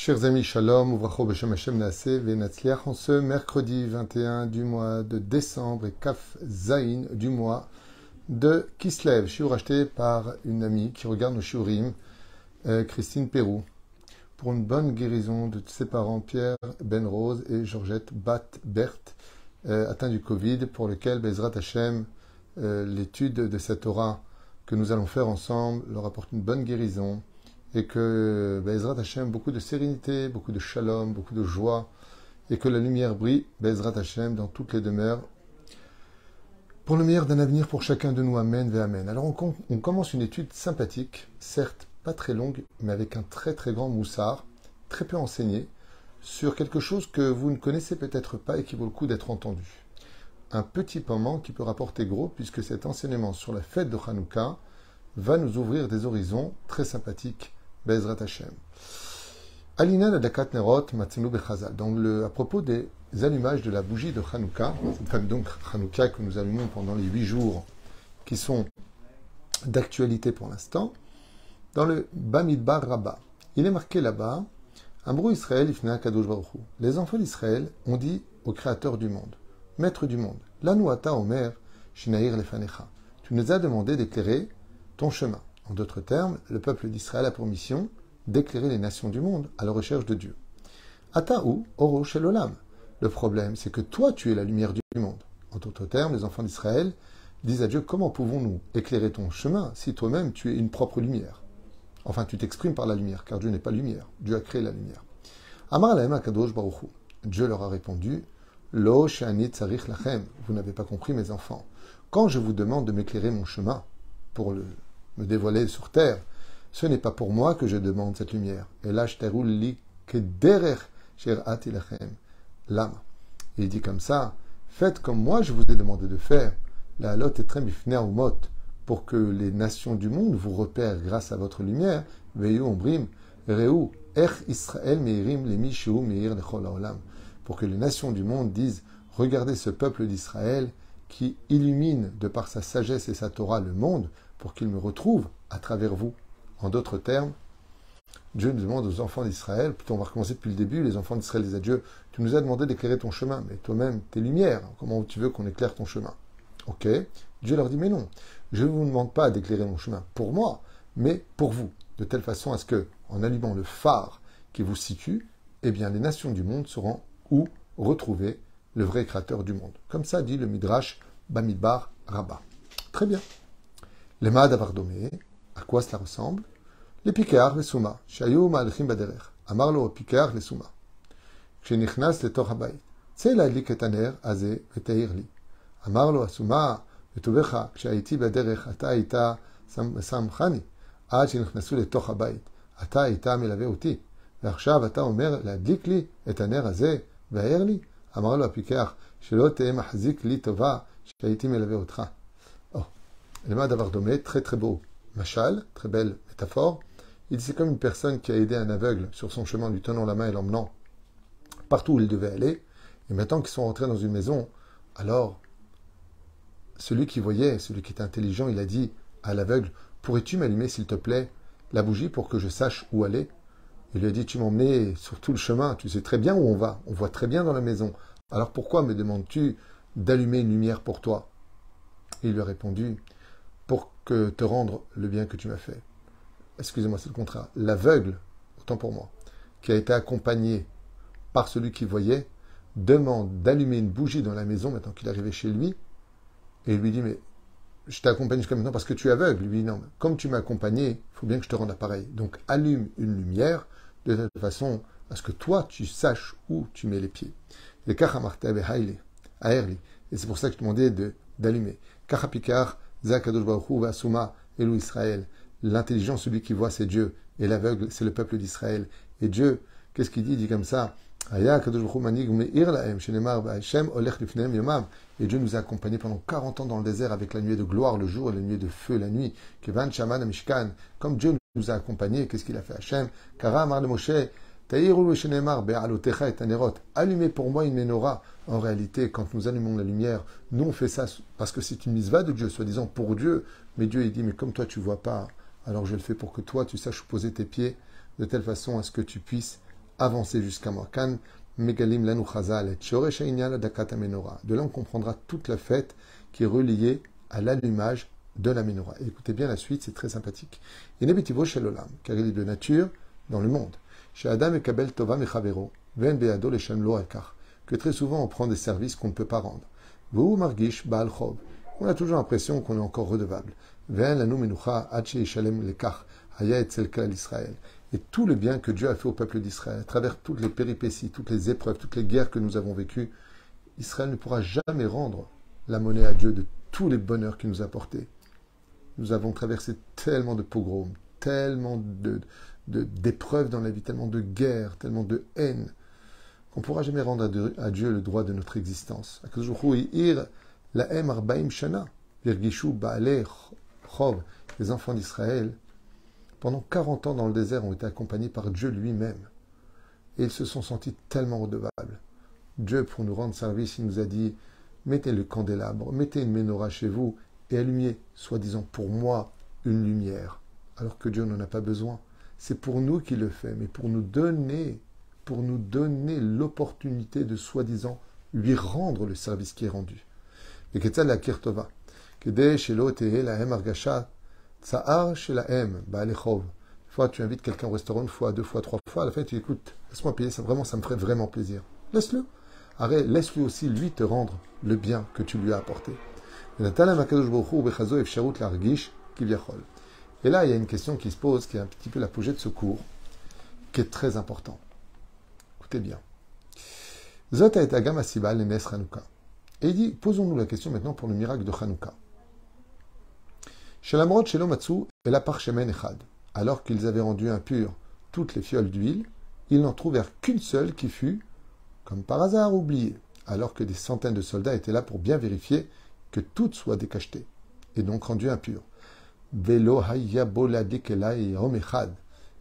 Chers amis, shalom, uvracho b'shem Hashem naaseh v'natzliach en ce mercredi 21 du mois de décembre et kaf zain du mois de Kislev. Shiur acheté par une amie qui regarde nos shiurim, euh, Christine Pérou, pour une bonne guérison de ses parents Pierre Ben Rose et Georgette Bat Berthe, euh, atteints du Covid, pour lequel Bezrat Hashem, euh, l'étude de cette aura que nous allons faire ensemble, leur apporte une bonne guérison et que Bezrat Hashem, beaucoup de sérénité, beaucoup de shalom, beaucoup de joie, et que la lumière brille, Bezrat Hashem, dans toutes les demeures, pour le meilleur d'un avenir pour chacun de nous. Amen, ve Amen. Alors on, on, commence une étude sympathique, certes pas très longue, mais avec un très très grand moussard, très peu enseigné, sur quelque chose que vous ne connaissez peut-être pas et qui vaut le coup d'être entendu. Un petit moment qui peut rapporter gros, puisque cet enseignement sur la fête de Hanouka va nous ouvrir des horizons très sympathiques Bezrat Hashem. Alina la Dakat Nerot Matzinu Bechazal. Donc, le, à propos des allumages de la bougie de Hanouka, donc Hanouka que nous allumons pendant les huit jours qui sont d'actualité pour l'instant, dans le Bamidbar Rabbah, il est marqué là-bas Ambrou Israël Ifna. Les enfants d'Israël ont dit au Créateur du monde, Maître du monde, Lanuata Omer Shinair Lefanecha. Tu nous as demandé d'éclairer ton chemin. En d'autres termes, le peuple d'Israël a pour mission d'éclairer les nations du monde à la recherche de Dieu. Ataou, Oro Shelolam. Le problème, c'est que toi, tu es la lumière du monde. En d'autres termes, les enfants d'Israël disent à Dieu Comment pouvons-nous éclairer ton chemin si toi-même tu es une propre lumière? Enfin, tu t'exprimes par la lumière, car Dieu n'est pas lumière. Dieu a créé la lumière. Amar Akadosh. Dieu leur a répondu Lo. Vous n'avez pas compris, mes enfants. Quand je vous demande de m'éclairer mon chemin pour le me dévoiler sur terre. Ce n'est pas pour moi que je demande cette lumière. Et là, l'âme. Il dit comme ça, faites comme moi je vous ai demandé de faire. La lot est très mot pour que les nations du monde vous repèrent grâce à votre lumière. Israël Pour que les nations du monde disent, regardez ce peuple d'Israël qui illumine de par sa sagesse et sa Torah le monde pour qu'il me retrouve à travers vous. En d'autres termes, Dieu nous demande aux enfants d'Israël, plutôt on va recommencer depuis le début, les enfants d'Israël disent à Dieu, tu nous as demandé d'éclairer ton chemin, mais toi-même, tes lumières, comment tu veux qu'on éclaire ton chemin? Ok Dieu leur dit, mais non, je ne vous demande pas d'éclairer mon chemin pour moi, mais pour vous, de telle façon à ce que, en allumant le phare qui vous situe, eh bien les nations du monde sauront où retrouver le vrai créateur du monde. Comme ça dit le Midrash Bamidbar Rabbah. Très bien. Les ma'ad avardomé, à quoi cela ressemble Les pikar, les souma, shayou ma'alchim baderer. Amarlo pikar, les souma. כשנכנס לתוך הבית, צא להדליק את הנר הזה ותאיר לי. אמר לו הסומה, בטובך, כשהייתי בדרך, אתה היית שמחני, עד שנכנסו לתוך הבית. אתה היית מלווה אותי, ועכשיו אתה אומר להדליק לי את הנר הזה והער לי? אמר לו הפיקח, שלא תהא מחזיק לי טובה שהייתי מלווה אותך. le Madavardomé, très très beau machal, très belle métaphore. Il c'est comme une personne qui a aidé un aveugle sur son chemin, lui tenant la main et l'emmenant partout où il devait aller. Et maintenant qu'ils sont rentrés dans une maison, alors celui qui voyait, celui qui était intelligent, il a dit à l'aveugle Pourrais-tu m'allumer, s'il te plaît, la bougie pour que je sache où aller? Il lui a dit Tu m'emmènes sur tout le chemin, tu sais très bien où on va, on voit très bien dans la maison. Alors pourquoi me demandes-tu d'allumer une lumière pour toi? Il lui a répondu pour que te rendre le bien que tu m'as fait. Excusez-moi, c'est le contraire. L'aveugle, autant pour moi, qui a été accompagné par celui qui voyait, demande d'allumer une bougie dans la maison maintenant qu'il est arrivé chez lui, et lui dit, mais je t'accompagne jusqu'à maintenant parce que tu es aveugle. Lui dit, non, comme tu m'as accompagné, il faut bien que je te rende appareil. Donc allume une lumière de telle façon à ce que toi, tu saches où tu mets les pieds. Et c'est pour ça que je te demandais d'allumer. Zakadosh. L'intelligent, celui qui voit, c'est Dieu. Et l'aveugle, c'est le peuple d'Israël. Et Dieu, qu'est-ce qu'il dit Il dit comme ça? Et Dieu nous a accompagnés pendant 40 ans dans le désert avec la nuit de gloire le jour et la nuit de feu la nuit. Comme Dieu nous a accompagnés, qu'est-ce qu'il a fait Hachem? Kara Allumez pour moi une menorah. En réalité, quand nous allumons la lumière, nous on fait ça parce que c'est une misva de Dieu, soi-disant pour Dieu. Mais Dieu il dit, mais comme toi tu vois pas, alors je le fais pour que toi tu saches poser tes pieds de telle façon à ce que tu puisses avancer jusqu'à Menorah. De là, on comprendra toute la fête qui est reliée à l'allumage de la menorah. écoutez bien la suite, c'est très sympathique. Inebitivo Shelolam, car il est de nature dans le monde. Chez Adam et Kabel Tova Mechavero, Ven Beado Akar, que très souvent on prend des services qu'on ne peut pas rendre. Vous Margish Baal Chov, on a toujours l'impression qu'on est encore redevable. Ven Menucha Hache Ishalem Lekar, Haya et Israël et tout le bien que Dieu a fait au peuple d'Israël, à travers toutes les péripéties, toutes les épreuves, toutes les guerres que nous avons vécues, Israël ne pourra jamais rendre la monnaie à Dieu de tous les bonheurs qu'il nous a apportés. Nous avons traversé tellement de pogroms, tellement de, d'épreuves dans la vie, tellement de guerres, tellement de haine, qu'on ne pourra jamais rendre à Dieu le droit de notre existence. Les enfants d'Israël pendant 40 ans dans le désert, ont été accompagnés par Dieu lui-même. Et ils se sont sentis tellement redevables. Dieu, pour nous rendre service, il nous a dit mettez le candélabre, mettez une menorah chez vous et allumez, soi-disant pour moi, une lumière. Alors que Dieu n'en a pas besoin. C'est pour nous qu'il le fait, mais pour nous donner, pour nous donner l'opportunité de soi-disant lui rendre le service qui est rendu. Et que la kirtova, Tsa'ar. Une fois, tu invites quelqu'un au restaurant une fois, deux fois, trois fois. À la fin, tu écoutes, laisse-moi payer, ça, vraiment, ça me ferait vraiment plaisir. Laisse-le. Arrête, laisse-lui aussi, lui, te rendre le bien que tu lui as apporté. Et là, il y a une question qui se pose, qui est un petit peu l'apogée de ce cours, qui est très important. Écoutez bien. Zot et agam asibal les Et il dit, posons-nous la question maintenant pour le miracle de Hanouka. Alors qu'ils avaient rendu impures toutes les fioles d'huile, ils n'en trouvèrent qu'une seule qui fut, comme par hasard, oubliée, alors que des centaines de soldats étaient là pour bien vérifier que toutes soient décachetées, et donc rendues impures.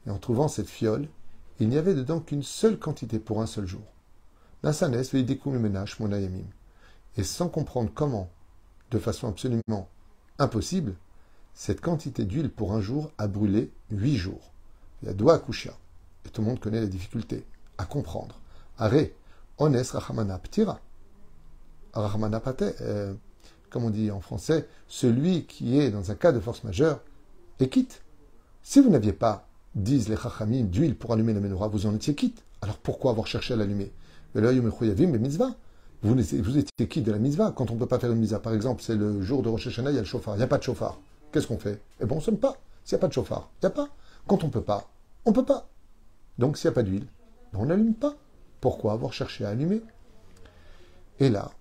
Et en trouvant cette fiole, il n'y avait dedans qu'une seule quantité pour un seul jour. Et sans comprendre comment, de façon absolument impossible, cette quantité d'huile pour un jour a brûlé huit jours. Il y a doigt à Et tout le monde connaît les difficultés à comprendre. Arrêt, ones rachamana ptira. Rachamana euh, comme on dit en français, celui qui est dans un cas de force majeure est quitte. Si vous n'aviez pas, disent les chachamim, d'huile pour allumer la menorah, vous en étiez quitte. Alors pourquoi avoir cherché à l'allumer? Vous, vous étiez quitte de la mitzvah. Quand on ne peut pas faire une mitzvah, par exemple, c'est le jour de Rosh Hashanah, il y a le chauffard. Il n'y a pas de chauffard. Qu'est-ce qu'on fait? Eh bien, on ne sonne pas. S'il n'y a pas de chauffard, il n'y a pas. Quand on ne peut pas, on ne peut pas. Donc, s'il n'y a pas d'huile, ben, on n'allume pas. Pourquoi avoir cherché à allumer? Et là,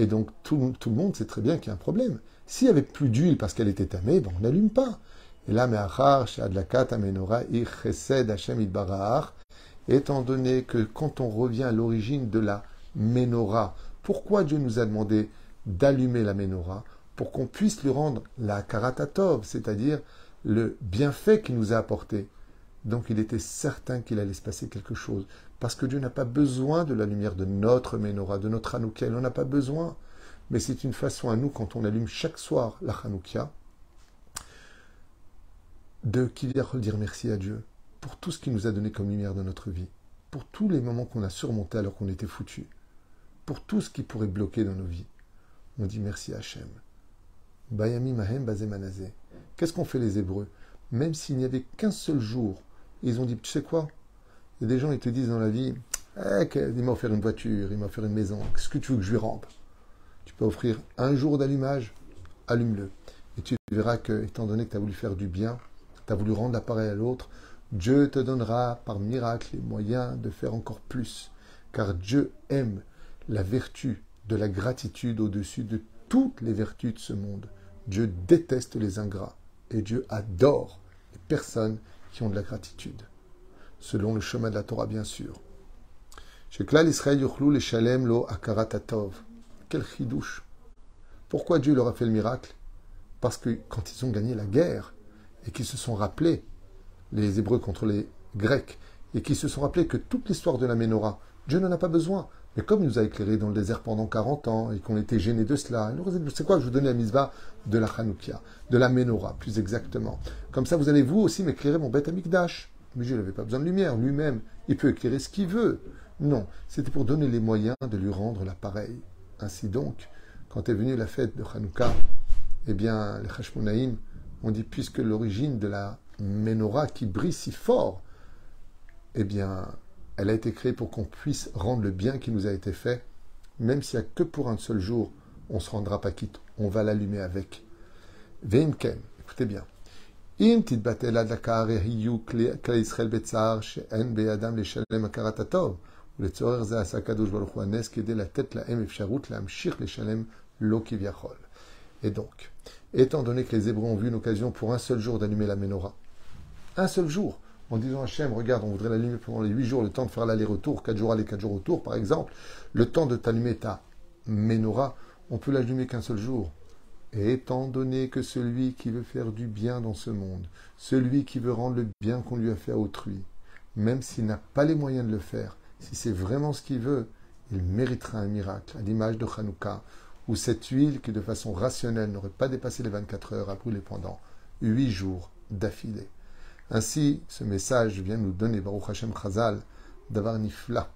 et donc, tout, le monde sait très bien qu'il y a un problème. S'il n'y avait plus d'huile parce qu'elle était tamée, ben, on n'allume pas. Et là, étant donné que quand on revient à l'origine de la menorah, pourquoi Dieu nous a demandé d'allumer la menorah pour qu'on puisse lui rendre la karatatov, c'est-à-dire le bienfait qu'il nous a apporté? Donc il était certain qu'il allait se passer quelque chose, parce que Dieu n'a pas besoin de la lumière de notre menorah, de notre Hanoukia, il n'en a pas besoin. Mais c'est une façon à nous, quand on allume chaque soir la Hanoukia, de redire merci à Dieu pour tout ce qu'il nous a donné comme lumière de notre vie, pour tous les moments qu'on a surmontés alors qu'on était foutus, pour tout ce qui pourrait bloquer dans nos vies. On dit merci Hachem. Bayami Mahem Bazemanazé. Qu'est-ce qu'ont fait les Hébreux? Même s'il n'y avait qu'un seul jour, ils ont dit Tu sais quoi? Il y a des gens, ils te disent dans la vie eh, Il m'a offert une voiture, il m'a offert une maison, qu'est-ce que tu veux que je lui rende? Tu peux offrir un jour d'allumage, allume-le. Et tu verras que, étant donné que tu as voulu faire du bien, tu as voulu rendre l'appareil à l'autre, Dieu te donnera par miracle les moyens de faire encore plus. Car Dieu aime la vertu de la gratitude au-dessus de toutes les vertus de ce monde. Dieu déteste les ingrats et Dieu adore les personnes qui ont de la gratitude. Selon le chemin de la Torah, bien sûr. Israël les shalem lo akaratatov. Quel chidouche. Pourquoi Dieu leur a fait le miracle? Parce que quand ils ont gagné la guerre et qu'ils se sont rappelés, les Hébreux contre les Grecs, et qu'ils se sont rappelés que toute l'histoire de la Ménorah, Dieu n'en a pas besoin. Mais comme il nous a éclairé dans le désert pendant 40 ans et qu'on était gêné de cela, c'est quoi Je vous donnais la misva de la Hanoukia, de la Menorah, plus exactement. Comme ça, vous allez vous aussi m'éclairer mon bête Amikdash. Mais Jésus n'avait pas besoin de lumière. Lui-même, il peut éclairer ce qu'il veut. Non, c'était pour donner les moyens de lui rendre l'appareil. Ainsi donc, quand est venue la fête de Hanouka, eh bien, les Hashmonaïm ont dit, puisque l'origine de la menorah qui brille si fort, eh bien, elle a été créée pour qu'on puisse rendre le bien qui nous a été fait, même s'il n'y a que pour un seul jour, on ne se rendra pas quitte, on va l'allumer avec. Veimken, écoutez bien. אם תתבטל הדלקה הרי יהיו כלי ישראל בצער שאין בידם לשלם הכרת הטוב, ולצורך זה עשה הקדוש ברוך הוא הנס כדי לתת la'em אפשרות להמשיך לשלם לא כביכול. Et donc, étant donné que les Hébreux ont vu une occasion pour un seul jour d'allumer la menorah, un seul jour, en disant à Hachem, regarde, on voudrait l'allumer pendant les huit jours, le temps de faire l'aller-retour, quatre jours aller, quatre jours retour, par exemple, le temps de t'allumer ta menorah, on peut l'allumer qu'un seul jour. Et étant donné que celui qui veut faire du bien dans ce monde, celui qui veut rendre le bien qu'on lui a fait à autrui, même s'il n'a pas les moyens de le faire, si c'est vraiment ce qu'il veut, il méritera un miracle, à l'image de Hanouka, où cette huile qui de façon rationnelle n'aurait pas dépassé les 24 heures a brûlé pendant huit jours d'affilée. Ainsi, ce message vient nous donner, Baruch Hashem Chazal, d'avoir nifla,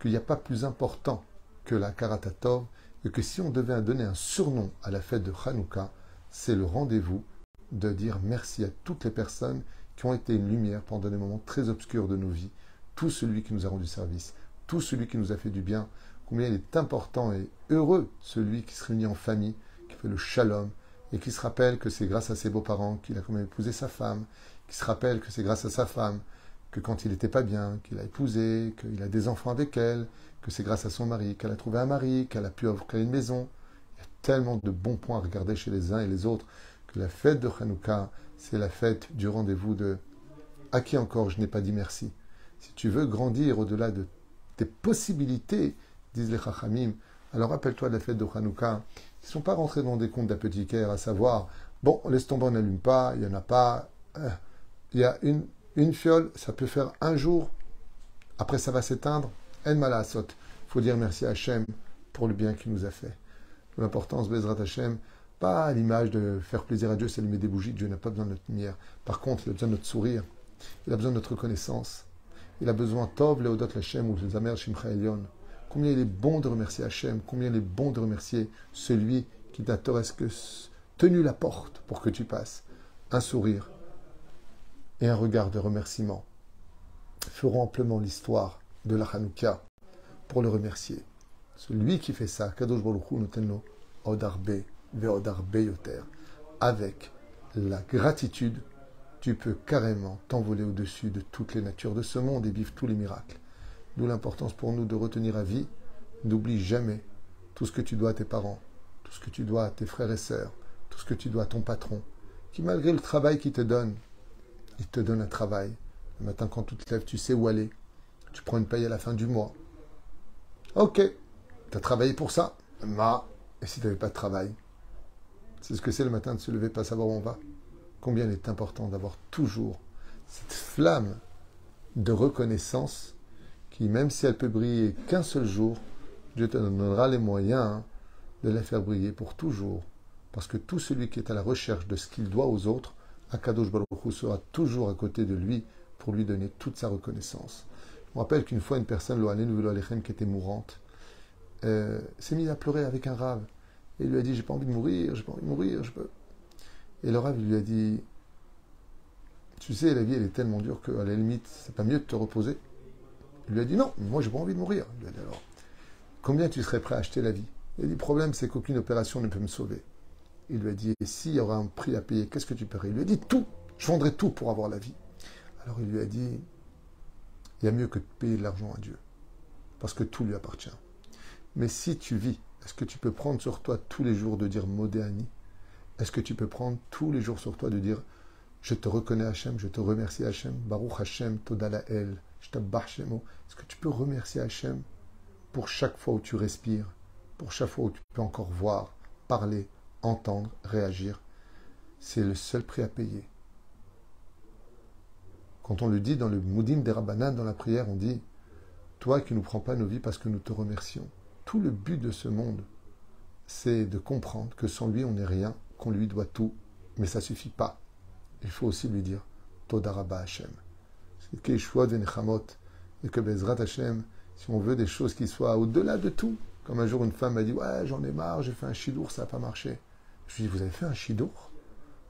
qu'il n'y a pas plus important que la Karatatov, et que si on devait donner un surnom à la fête de Hanouka, c'est le rendez-vous de dire merci à toutes les personnes qui ont été une lumière pendant des moments très obscurs de nos vies, tout celui qui nous a rendu service, tout celui qui nous a fait du bien, combien il est important et heureux celui qui se réunit en famille, qui fait le shalom, et qui se rappelle que c'est grâce à ses beaux-parents qu'il a quand même épousé sa femme, qui se rappelle que c'est grâce à sa femme que quand il n'était pas bien, qu'il a épousé, qu'il a des enfants avec elle, que c'est grâce à son mari qu'elle a trouvé un mari, qu'elle a pu offrir une maison. Il y a tellement de bons points à regarder chez les uns et les autres que la fête de Hanouka, c'est la fête du rendez-vous de à qui encore je n'ai pas dit merci? Si tu veux grandir au-delà de tes possibilités, disent les Chachamim, alors rappelle-toi de la fête de Hanouka. Ils ne sont pas rentrés dans des comptes d'apothicaire, à savoir, bon, laisse tomber, on n'allume pas, il n'y en a pas. Euh, il y a une, une fiole, ça peut faire un jour, après ça va s'éteindre. En malasot. Il faut dire merci à Hachem pour le bien qu'il nous a fait. L'importance, Bezrat Hachem, pas l'image de faire plaisir à Dieu, c'est allumer des bougies. Dieu n'a pas besoin de notre lumière. Par contre, il a besoin de notre sourire. Il a besoin de notre reconnaissance. Il a besoin, Tov, Leodot Hachem ou Zamer Shimcha. Combien il est bon de remercier Hachem, combien il est bon de remercier celui qui t'a tenu la porte pour que tu passes. Un sourire et un regard de remerciement feront amplement l'histoire de la Hanouka pour le remercier. Celui qui fait ça, Kadosh Odarbe Veodarbe Yoter. Avec la gratitude, tu peux carrément t'envoler au-dessus de toutes les natures de ce monde et vivre tous les miracles. D'où l'importance pour nous de retenir à vie. N'oublie jamais tout ce que tu dois à tes parents, tout ce que tu dois à tes frères et sœurs, tout ce que tu dois à ton patron, qui malgré le travail qu'il te donne, il te donne un travail. Le matin quand tu te lèves, tu sais où aller. Tu prends une paye à la fin du mois. Ok, tu as travaillé pour ça. Ma, et si tu n'avais pas de travail? C'est ce que c'est le matin de se lever, pas savoir où on va. Combien il est important d'avoir toujours cette flamme de reconnaissance qui, même si elle peut briller qu'un seul jour, Dieu te donnera les moyens de la faire briller pour toujours. Parce que tout celui qui est à la recherche de ce qu'il doit aux autres, Akadosh Baruch Hu sera toujours à côté de lui pour lui donner toute sa reconnaissance. Je me rappelle qu'une fois, une personne, Alechem, qui était mourante, euh, s'est mise à pleurer avec un rave. Et lui a dit J'ai pas envie de mourir, j'ai pas envie de mourir, je peux. Et le rave lui a dit Tu sais, la vie, elle est tellement dure qu'à la limite, c'est pas mieux de te reposer. Il lui a dit Non, moi, j'ai pas envie de mourir. Il lui a dit Alors, combien tu serais prêt à acheter la vie? Il a dit Le problème, c'est qu'aucune opération ne peut me sauver. Il lui a dit Et s'il y aura un prix à payer, qu'est-ce que tu paierais? Il lui a dit Tout Je vendrais tout pour avoir la vie. Alors il lui a dit il y a mieux que de payer de l'argent à Dieu, parce que tout lui appartient. Mais si tu vis, est-ce que tu peux prendre sur toi tous les jours de dire Modéani Est-ce que tu peux prendre tous les jours sur toi de dire Je te reconnais Hachem, je te remercie Hachem, Baruch Hachem, Todala El, Est-ce que tu peux remercier Hachem pour chaque fois où tu respires, pour chaque fois où tu peux encore voir, parler, entendre, réagir C'est le seul prix à payer. Quand on le dit dans le Moudim des Rabbanan, dans la prière, on dit Toi qui ne nous prends pas nos vies parce que nous te remercions. Tout le but de ce monde, c'est de comprendre que sans lui, on n'est rien, qu'on lui doit tout. Mais ça ne suffit pas. Il faut aussi lui dire Todarabba Hashem. et que Bezrat Hashem, si on veut des choses qui soient au-delà de tout, comme un jour une femme m'a dit Ouais, j'en ai marre, j'ai fait un chidour, ça n'a pas marché. Je lui dit Vous avez fait un chidour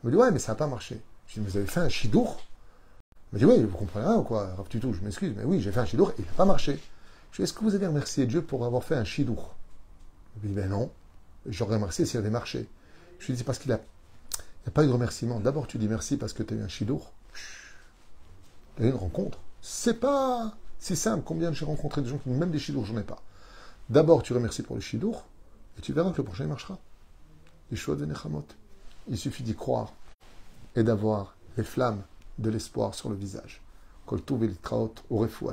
Elle m'a dit Ouais, mais ça n'a pas marché. Je lui dit Vous avez fait un chidour Elle m'a dit Oui, vous comprenez rien ou quoi? Rav Tutou, je m'excuse, mais oui, j'ai fait un chidour et il n'a pas marché. Je lui dit Est-ce que vous avez remercié Dieu pour avoir fait un chidour Il m'a dit Ben non, j'aurais remercié s'il avait marché. Je lui dit Parce qu'il n'y a, pas eu de remerciement. D'abord, tu dis merci parce que tu as eu un chidour. Tu as eu une rencontre. C'est pas si simple. Combien j'ai rencontré des gens qui même des chidours, j'en ai pas. D'abord, tu remercies pour le chidour, et tu verras que le prochain marchera. Il suffit d'y croire et d'avoir les flammes de l'espoir sur le visage. Kol au refu